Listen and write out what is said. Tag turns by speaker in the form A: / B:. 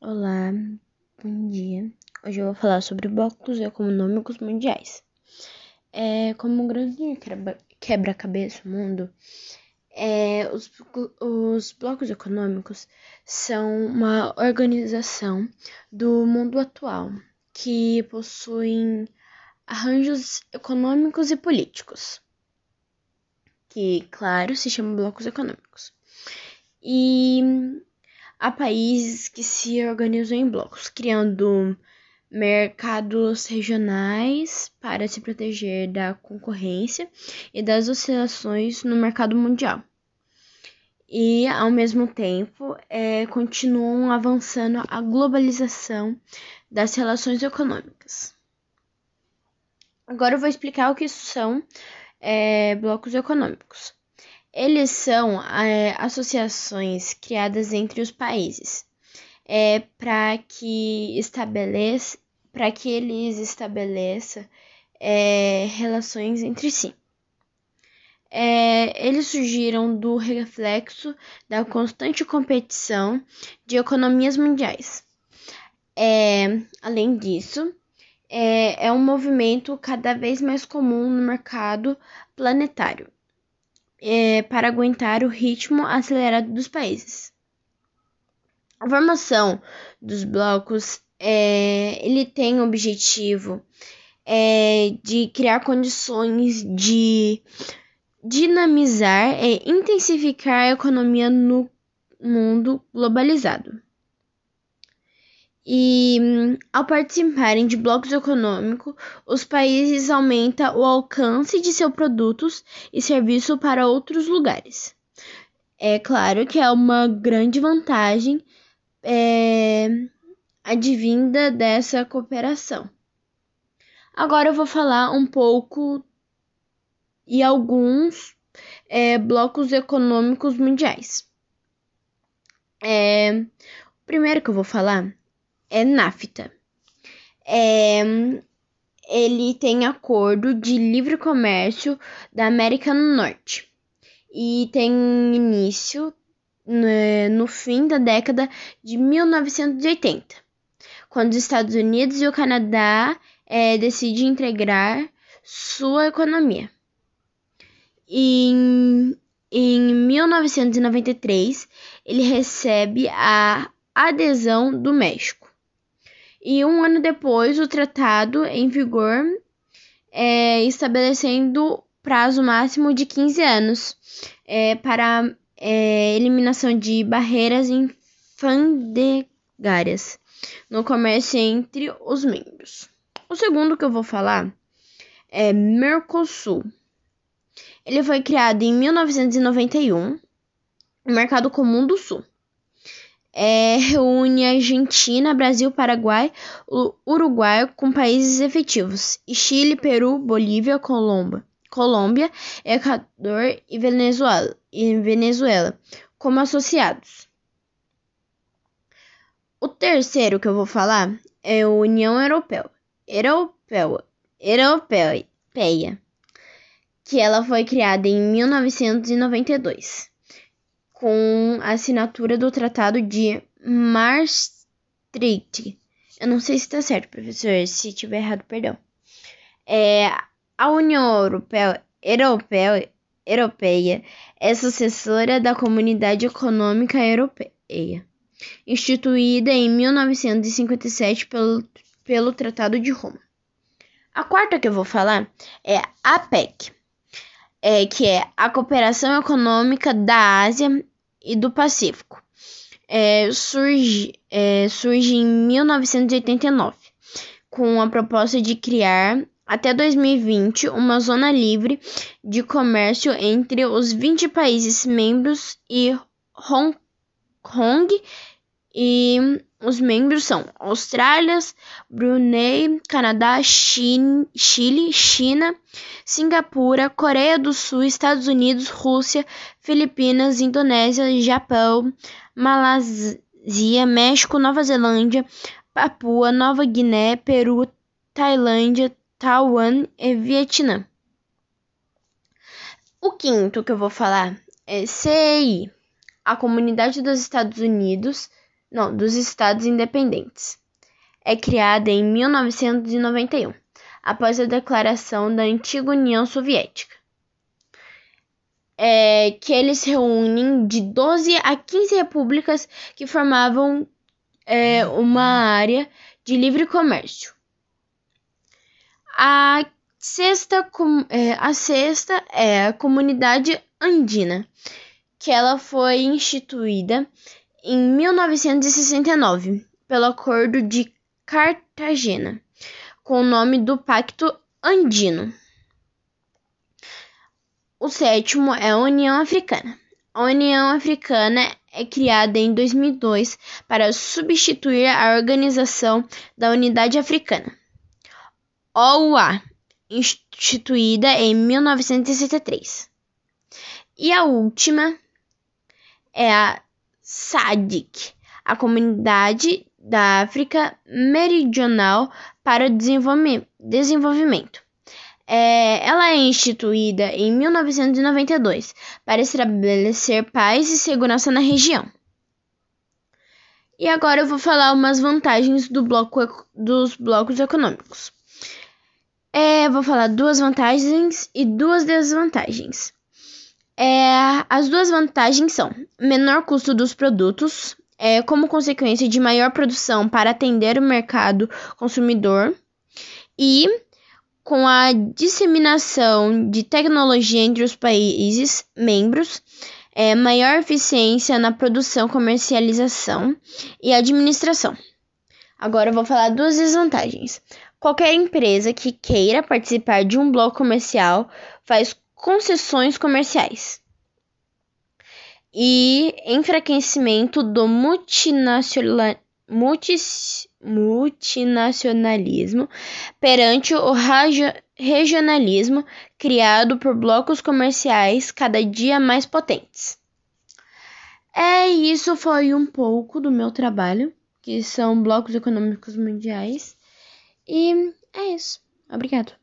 A: Olá, bom dia. Hoje eu vou falar sobre blocos econômicos mundiais. É, como um grande quebra-cabeça no mundo, é, os, os blocos econômicos são uma organização do mundo atual que possuem arranjos econômicos e políticos, que, claro, se chamam blocos econômicos. E Há países que se organizam em blocos, criando mercados regionais para se proteger da concorrência e das oscilações no mercado mundial. E, ao mesmo tempo, é, continuam avançando a globalização das relações econômicas. Agora eu vou explicar o que são é, blocos econômicos. Eles são é, associações criadas entre os países é, para que estabeleça para que eles estabeleçam é, relações entre si. É, eles surgiram do reflexo da constante competição de economias mundiais. É, além disso, é, é um movimento cada vez mais comum no mercado planetário é, para aguentar o ritmo acelerado dos países. A formação dos blocos é, ele tem o objetivo é, de criar condições de dinamizar e intensificar a economia no mundo globalizado. E ao participarem de blocos econômicos, os países aumentam o alcance de seus produtos e serviços para outros lugares. É claro que é uma grande vantagem é, advinda dessa cooperação. Agora eu vou falar um pouco e alguns é, blocos econômicos mundiais. É, o primeiro que eu vou falar é NAFTA. É, ele tem acordo de livre comércio da América do Norte e tem início no, no fim da década de 1980, quando os Estados Unidos e o Canadá é, decidem integrar sua economia. Em, em 1993, ele recebe a adesão do México e um ano depois o tratado em vigor é, estabelecendo prazo máximo de 15 anos é, para é, eliminação de barreiras infandegárias no comércio entre os membros. O segundo que eu vou falar é Mercosul. Ele foi criado em 1991, no Mercado Comum do Sul é, reúne Argentina, Brasil, Paraguai, Uruguai com países efetivos, e Chile, Peru, Bolívia, Colômbia, Colômbia Equador e Venezuela, e Venezuela como associados. O terceiro que eu vou falar é a União Europeia, Europeia, Europeia, que ela foi criada em 1992 com a assinatura do Tratado de Maastricht. Eu não sei se está certo, professor. Se tiver errado, perdão. É, a União Europeia, Europeia, Europeia é sucessora da Comunidade Econômica Europeia, instituída em 1957 pelo, pelo Tratado de Roma. A quarta que eu vou falar é a APEC, é, que é a Cooperação Econômica da Ásia e do Pacífico. É, surge, é, surge em 1989, com a proposta de criar até 2020 uma zona livre de comércio entre os 20 países membros e Hong Kong e os membros são Austrália, Brunei, Canadá, Chile, China, Singapura, Coreia do Sul, Estados Unidos, Rússia, Filipinas, Indonésia, Japão, Malásia, México, Nova Zelândia, Papua, Nova Guiné, Peru, Tailândia, Taiwan e Vietnã. O quinto que eu vou falar é CEI, a Comunidade dos Estados Unidos não, dos Estados Independentes. É criada em 1991, após a declaração da antiga União Soviética. É, que eles reúnem de 12 a 15 repúblicas que formavam é, uma área de livre comércio. A sexta, é, a sexta é a Comunidade Andina, que ela foi instituída em 1969 pelo Acordo de Cartagena, com o nome do Pacto Andino. O sétimo é a União Africana. A União Africana é criada em 2002 para substituir a Organização da Unidade Africana, OUA, instituída em 1963. E a última é a SADC, a Comunidade da África Meridional para o Desenvolvimento. É, ela é instituída em 1992 para estabelecer paz e segurança na região. E agora eu vou falar umas vantagens do bloco, dos blocos econômicos. É, vou falar duas vantagens e duas desvantagens. É, as duas vantagens são menor custo dos produtos, é, como consequência de maior produção para atender o mercado consumidor, e com a disseminação de tecnologia entre os países membros, é, maior eficiência na produção, comercialização e administração. Agora eu vou falar duas desvantagens. Qualquer empresa que queira participar de um bloco comercial faz concessões comerciais e enfraquecimento do multinacionalismo perante o regionalismo criado por blocos comerciais cada dia mais potentes. É isso foi um pouco do meu trabalho, que são blocos econômicos mundiais. E é isso. Obrigado.